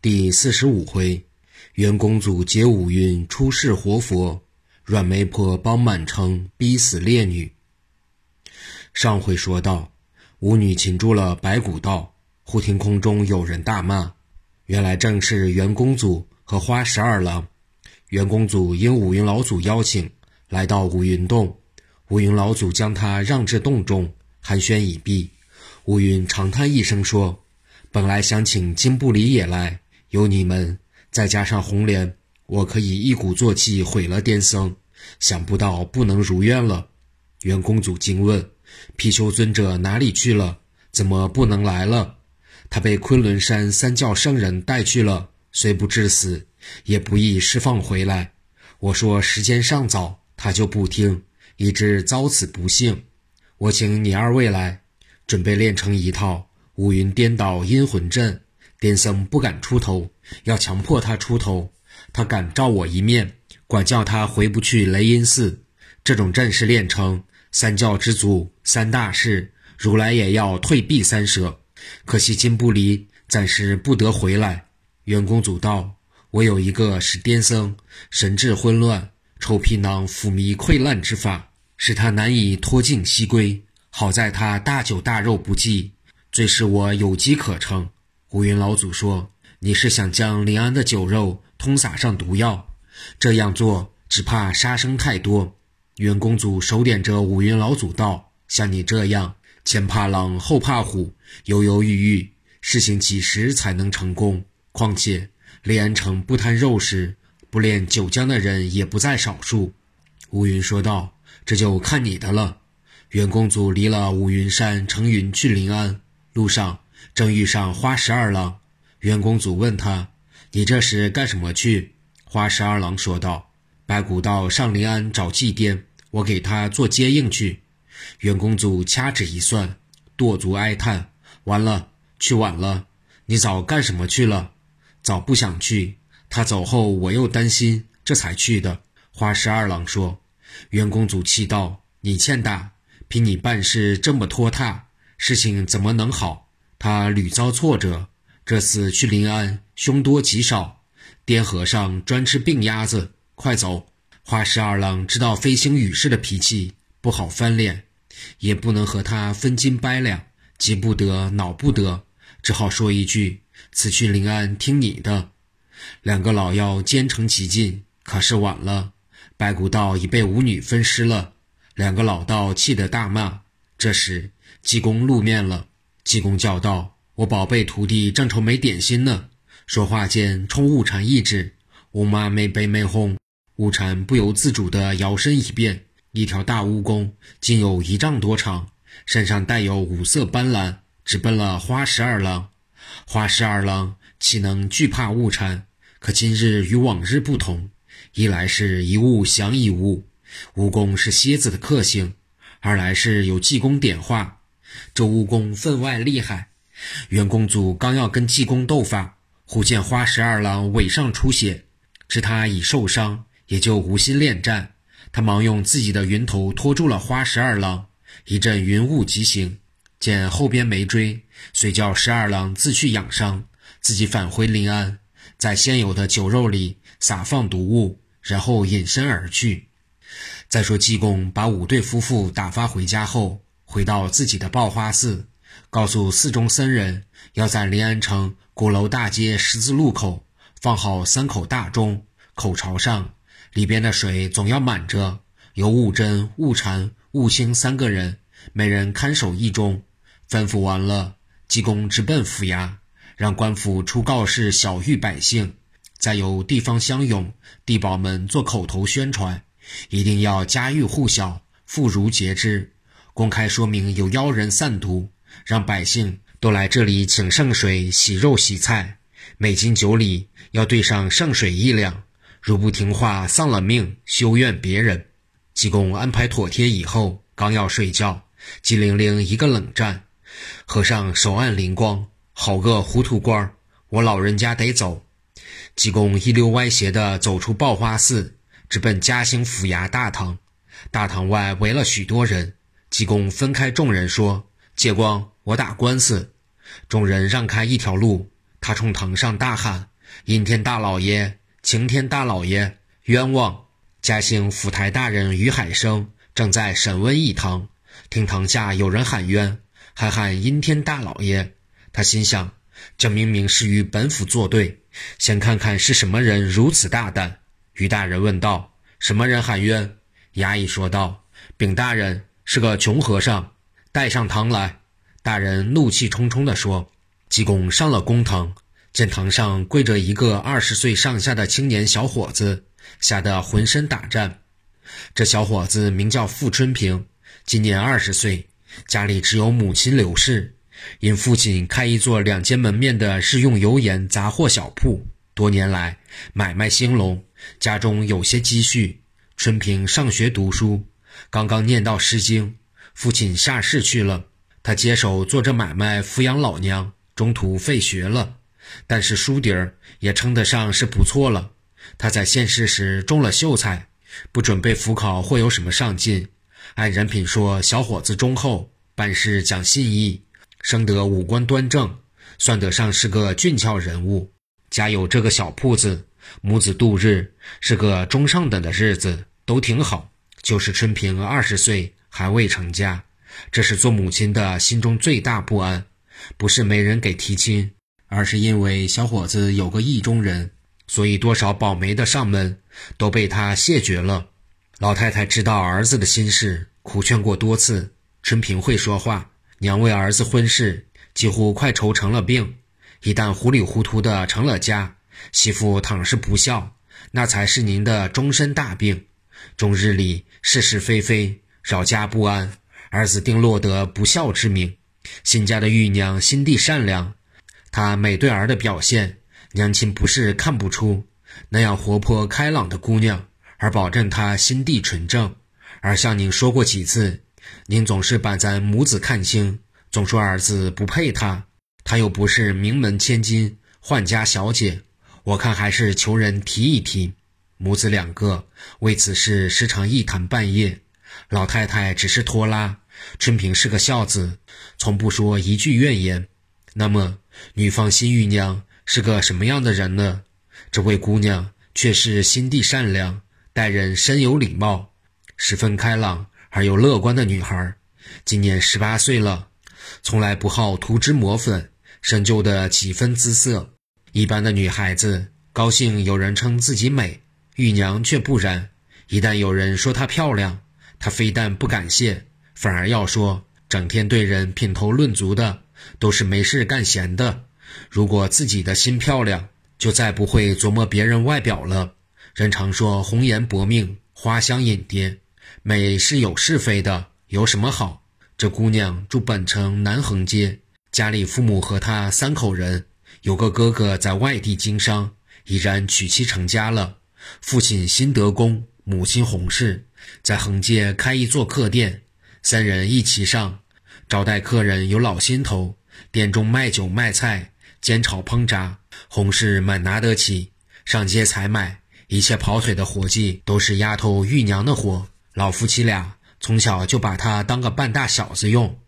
第四十五回，元公主接五云出世活佛，阮媒婆帮满城逼死烈女。上回说到，舞女擒住了白骨道，忽听空中有人大骂，原来正是元公主和花十二郎。元公主应五云老祖邀请，来到五云洞，五云老祖将她让至洞中，寒暄已毕，五云长叹一声说：“本来想请金不离也来。”有你们，再加上红莲，我可以一鼓作气毁了癫僧。想不到不能如愿了。元公主惊问：“貔貅尊者哪里去了？怎么不能来了？”他被昆仑山三教圣人带去了，虽不致死，也不易释放回来。我说时间尚早，他就不听，以致遭此不幸。我请你二位来，准备练成一套五云颠倒阴魂阵。癫僧不敢出头，要强迫他出头。他敢照我一面，管教他回不去雷音寺。这种阵势练成，三教之祖，三大事，如来也要退避三舍。可惜金不离暂时不得回来。元公主道：“我有一个使癫僧神智混乱、臭皮囊腐糜溃烂之法，使他难以脱尽西归。好在他大酒大肉不忌，最是我有机可乘。”乌云老祖说：“你是想将临安的酒肉通撒上毒药？这样做只怕杀生太多。”元公主手点着五云老祖道：“像你这样前怕狼后怕虎，犹犹豫豫，事情几时才能成功？况且临安城不贪肉食、不炼酒浆的人也不在少数。”乌云说道：“这就看你的了。”元公主离了五云山，乘云去临安，路上。正遇上花十二郎，元公主问他：“你这是干什么去？”花十二郎说道：“白骨道上临安找祭奠，我给他做接应去。”元公主掐指一算，跺足哀叹：“完了，去晚了。你早干什么去了？早不想去。他走后，我又担心，这才去的。”花十二郎说。元公主气道：“你欠打，凭你办事这么拖沓，事情怎么能好？”他屡遭挫折，这次去临安，凶多吉少。滇和尚专吃病鸭子，快走！花十二郎知道飞星羽氏的脾气不好翻脸，也不能和他分斤掰两，急不得，恼不得，只好说一句：“此去临安，听你的。”两个老妖兼程急进，可是晚了，白骨道已被舞女分尸了。两个老道气得大骂。这时济公露面了。济公叫道：“我宝贝徒弟正愁没点心呢。”说话间，冲悟禅一指，乌妈没背没哄，悟禅不由自主地摇身一变，一条大蜈蚣，竟有一丈多长，身上带有五色斑斓，直奔了花十二郎。花十二郎岂能惧怕悟禅？可今日与往日不同，一来是一物降一物，蜈蚣是蝎子的克星；二来是有济公点化。这蜈蚣分外厉害，元公主刚要跟济公斗法，忽见花十二郎尾上出血，知他已受伤，也就无心恋战。他忙用自己的云头托住了花十二郎，一阵云雾疾行，见后边没追，遂叫十二郎自去养伤，自己返回临安，在现有的酒肉里撒放毒物，然后隐身而去。再说济公把五对夫妇打发回家后。回到自己的报花寺，告诉寺中僧人，要在临安城鼓楼大街十字路口放好三口大钟，口朝上，里边的水总要满着。由悟真、悟禅、悟清三个人，每人看守一钟。吩咐完了，济公直奔府衙，让官府出告示小谕百姓，再由地方乡勇、地保们做口头宣传，一定要家喻户晓，妇孺皆知。公开说明有妖人散毒，让百姓都来这里请圣水洗肉洗菜，每斤酒里要兑上圣水一两。如不听话，丧了命，休怨别人。济公安排妥帖以后，刚要睡觉，机灵灵一个冷战，和尚手按灵光，好个糊涂官儿！我老人家得走。济公一溜歪斜地走出报花寺，直奔嘉兴府衙大堂。大堂外围了许多人。济公分开众人说：“借光，我打官司。”众人让开一条路，他冲堂上大喊：“阴天大老爷，晴天大老爷，冤枉！”嘉兴府台大人于海生正在审问一堂，听堂下有人喊冤，还喊阴天大老爷。他心想：这明明是与本府作对，先看看是什么人如此大胆。于大人问道：“什么人喊冤？”衙役说道：“禀大人，是个穷和尚，带上堂来。”大人怒气冲冲地说：“济公上了公堂，见堂上跪着一个二十岁上下的青年小伙子，吓得浑身打颤。这小伙子名叫傅春平，今年二十岁，家里只有母亲刘氏，因父亲开一座两间门面的日用油盐杂货小铺，多年来买卖兴隆，家中有些积蓄。春平上学读书，刚刚念到《诗经》，父亲下世去了。”他接手做这买卖，抚养老娘，中途废学了，但是书底儿也称得上是不错了。他在现世时中了秀才，不准备复考或有什么上进。按人品说，小伙子忠厚，办事讲信义，生得五官端正，算得上是个俊俏人物。家有这个小铺子，母子度日是个中上等的日子，都挺好。就是春平二十岁，还未成家。这是做母亲的心中最大不安，不是没人给提亲，而是因为小伙子有个意中人，所以多少保媒的上门都被他谢绝了。老太太知道儿子的心事，苦劝过多次。春平会说话，娘为儿子婚事几乎快愁成了病，一旦糊里糊涂的成了家，媳妇倘是不孝，那才是您的终身大病。终日里是是非非，扰家不安。儿子定落得不孝之名。新家的玉娘心地善良，她美对儿的表现，娘亲不是看不出。那样活泼开朗的姑娘，而保证她心地纯正。而向您说过几次，您总是把咱母子看轻，总说儿子不配她。她又不是名门千金、宦家小姐，我看还是求人提一提。母子两个为此事时常一谈半夜。老太太只是拖拉，春平是个孝子，从不说一句怨言。那么，女方新玉娘是个什么样的人呢？这位姑娘却是心地善良，待人深有礼貌，十分开朗而又乐观的女孩。今年十八岁了，从来不好涂脂抹粉，深究的几分姿色。一般的女孩子高兴有人称自己美，玉娘却不然。一旦有人说她漂亮，她非但不感谢，反而要说，整天对人品头论足的，都是没事干闲的。如果自己的心漂亮，就再不会琢磨别人外表了。人常说红颜薄命，花香引蝶，美是有是非的，有什么好？这姑娘住本城南横街，家里父母和她三口人，有个哥哥在外地经商，已然娶妻成家了。父亲辛德公，母亲洪氏。在横街开一座客店，三人一起上，招待客人有老心头。店中卖酒卖菜，煎炒烹炸，洪氏满拿得起。上街采买，一切跑腿的活计都是丫头玉娘的活。老夫妻俩从小就把他当个半大小子用。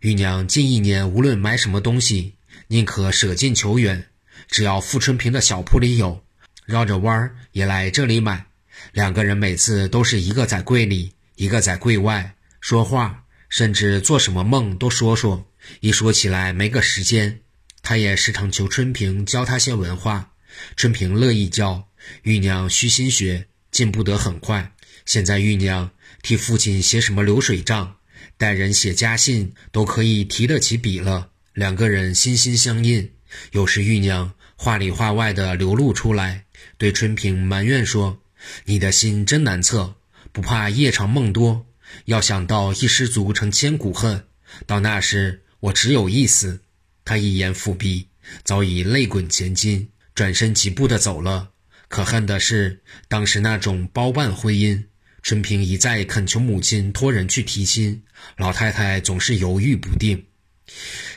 玉娘近一年无论买什么东西，宁可舍近求远，只要富春平的小铺里有，绕着弯儿也来这里买。两个人每次都是一个在柜里，一个在柜外说话，甚至做什么梦都说说。一说起来没个时间，他也时常求春平教他些文化。春平乐意教，玉娘虚心学，进步得很快。现在玉娘替父亲写什么流水账，待人写家信都可以提得起笔了。两个人心心相印，有时玉娘话里话外的流露出来，对春平埋怨说。你的心真难测，不怕夜长梦多，要想到一失足成千古恨，到那时我只有一死。他一言复毕，早已泪滚前襟，转身疾步的走了。可恨的是，当时那种包办婚姻，春平一再恳求母亲托人去提亲，老太太总是犹豫不定。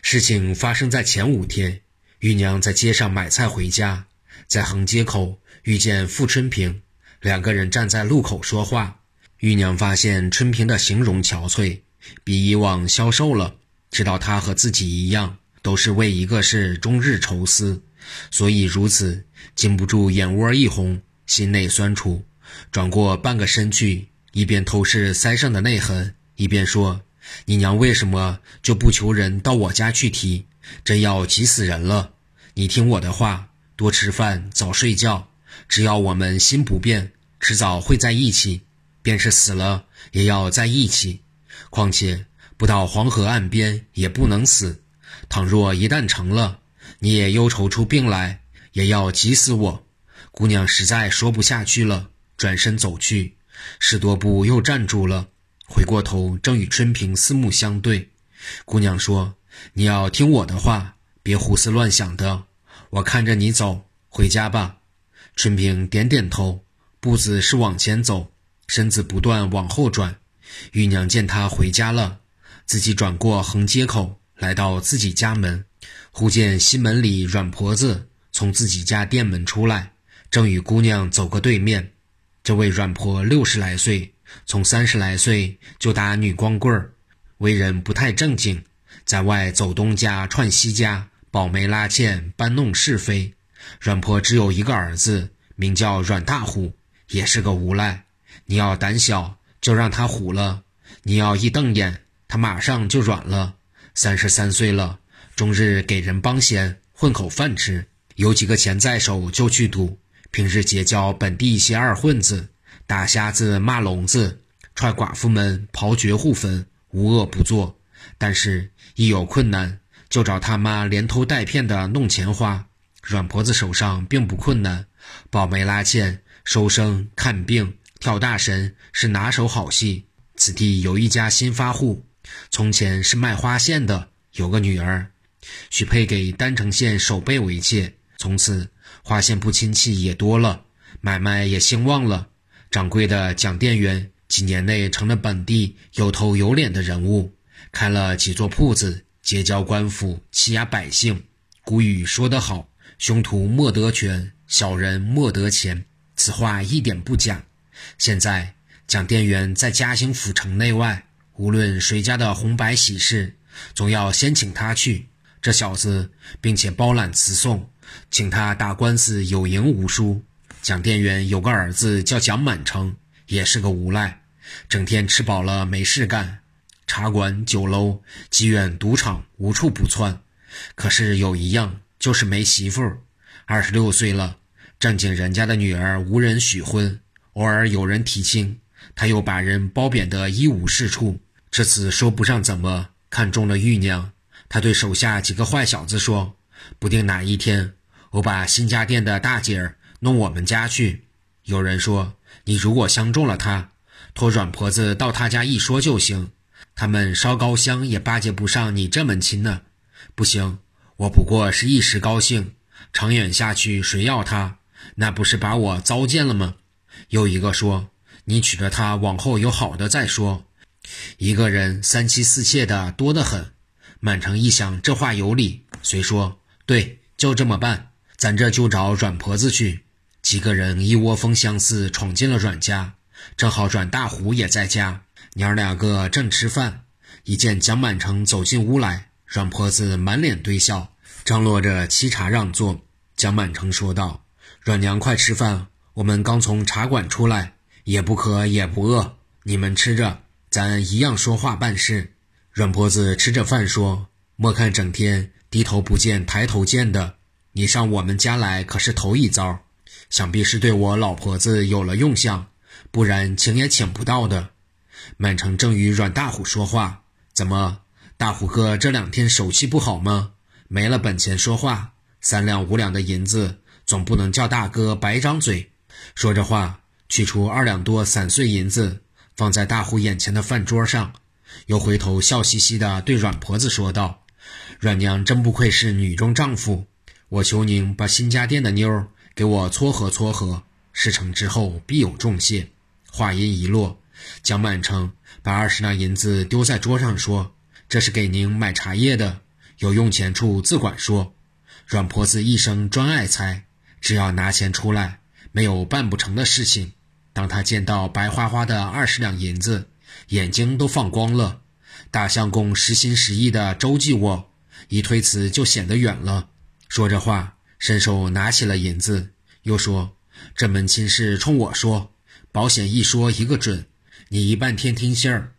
事情发生在前五天，玉娘在街上买菜回家，在横街口遇见傅春平。两个人站在路口说话，玉娘发现春平的形容憔悴，比以往消瘦了。知道他和自己一样，都是为一个事终日愁思，所以如此，禁不住眼窝一红，心内酸楚，转过半个身去，一边偷视腮上的泪痕，一边说：“你娘为什么就不求人到我家去提？真要急死人了！你听我的话，多吃饭，早睡觉。只要我们心不变，迟早会在一起。便是死了，也要在一起。况且不到黄河岸边，也不能死。倘若一旦成了，你也忧愁出病来，也要急死我。”姑娘实在说不下去了，转身走去，十多步又站住了。回过头，正与春平四目相对。姑娘说：“你要听我的话，别胡思乱想的。我看着你走，回家吧。”春平点点头，步子是往前走，身子不断往后转。玉娘见他回家了，自己转过横街口，来到自己家门，忽见西门里阮婆子从自己家店门出来，正与姑娘走个对面。这位阮婆六十来岁。从三十来岁就打女光棍儿，为人不太正经，在外走东家串西家，保媒拉纤，搬弄是非。阮婆只有一个儿子，名叫阮大虎，也是个无赖。你要胆小，就让他虎了；你要一瞪眼，他马上就软了。三十三岁了，终日给人帮闲，混口饭吃，有几个钱在手就去赌，平日结交本地一些二混子。打瞎子骂聋子，踹寡妇们刨绝户坟，无恶不作。但是，一有困难，就找他妈连偷带骗的弄钱花。软婆子手上并不困难，保媒拉纤、收生、看病、跳大神是拿手好戏。此地有一家新发户，从前是卖花线的，有个女儿，许配给丹城县守备为妾。从此，花线铺亲戚也多了，买卖也兴旺了。掌柜的蒋店员几年内成了本地有头有脸的人物，开了几座铺子，结交官府，欺压百姓。古语说得好：“凶徒莫得权，小人莫得钱。”此话一点不假。现在蒋店员在嘉兴府城内外，无论谁家的红白喜事，总要先请他去。这小子并且包揽辞送，请他打官司有赢无输。蒋店员有个儿子叫蒋满成，也是个无赖，整天吃饱了没事干，茶馆、酒楼、妓院、赌场无处不窜。可是有一样，就是没媳妇儿。二十六岁了，正经人家的女儿无人许婚，偶尔有人提亲，他又把人包贬得一无是处。这次说不上怎么看中了玉娘，他对手下几个坏小子说：“不定哪一天，我把新家店的大姐儿。”弄我们家去。有人说，你如果相中了她，托软婆子到她家一说就行。他们烧高香也巴结不上你这门亲呢。不行，我不过是一时高兴，长远下去谁要他？那不是把我糟践了吗？又一个说，你娶了她，往后有好的再说。一个人三妻四妾的多得很。满城一想，这话有理，遂说：对，就这么办。咱这就找阮婆子去。几个人一窝蜂相似，闯进了阮家。正好阮大虎也在家，娘儿两个正吃饭，一见蒋满成走进屋来，阮婆子满脸堆笑，张罗着沏茶让座。蒋满成说道：“阮娘，快吃饭，我们刚从茶馆出来，也不渴也不饿，你们吃着，咱一样说话办事。”阮婆子吃着饭说：“莫看整天低头不见抬头见的，你上我们家来可是头一遭。”想必是对我老婆子有了用相，不然请也请不到的。满城正与阮大虎说话，怎么，大虎哥这两天手气不好吗？没了本钱说话，三两五两的银子，总不能叫大哥白张嘴。说着话，取出二两多散碎银子，放在大虎眼前的饭桌上，又回头笑嘻嘻地对阮婆子说道：“阮娘真不愧是女中丈夫，我求您把新家店的妞。”给我撮合撮合，事成之后必有重谢。话音一落，蒋满成把二十两银子丢在桌上，说：“这是给您买茶叶的，有用钱处自管说。”阮婆子一生专爱财，只要拿钱出来，没有办不成的事情。当他见到白花花的二十两银子，眼睛都放光了。大相公实心实意的周济我，一推辞就显得远了。说着话。伸手拿起了银子，又说：“这门亲事冲我说，保险一说一个准，你一半天听信儿。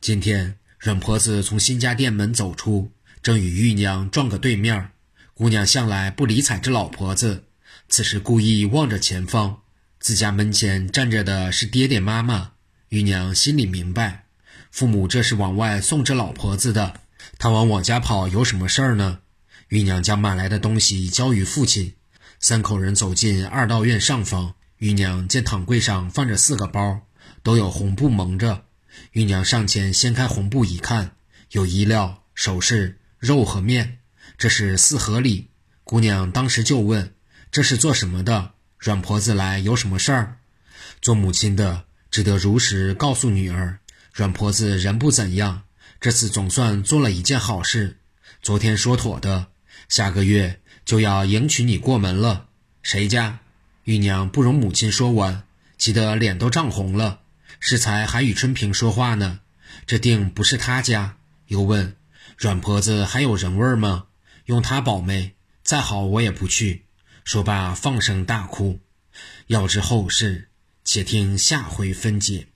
今天阮婆子从新家店门走出，正与玉娘撞个对面。姑娘向来不理睬这老婆子，此时故意望着前方，自家门前站着的是爹爹妈妈。玉娘心里明白，父母这是往外送这老婆子的，她往我家跑有什么事儿呢？”玉娘将买来的东西交与父亲，三口人走进二道院上方。玉娘见躺柜上放着四个包，都有红布蒙着。玉娘上前掀开红布一看，有衣料、首饰、肉和面，这是四合礼。姑娘当时就问：“这是做什么的？阮婆子来有什么事儿？”做母亲的只得如实告诉女儿：“阮婆子人不怎样，这次总算做了一件好事。昨天说妥的。”下个月就要迎娶你过门了，谁家？玉娘不容母亲说完，急得脸都涨红了。适才还与春平说话呢，这定不是他家。又问阮婆子还有人味吗？用她保媒，再好我也不去。说罢放声大哭。要知后事，且听下回分解。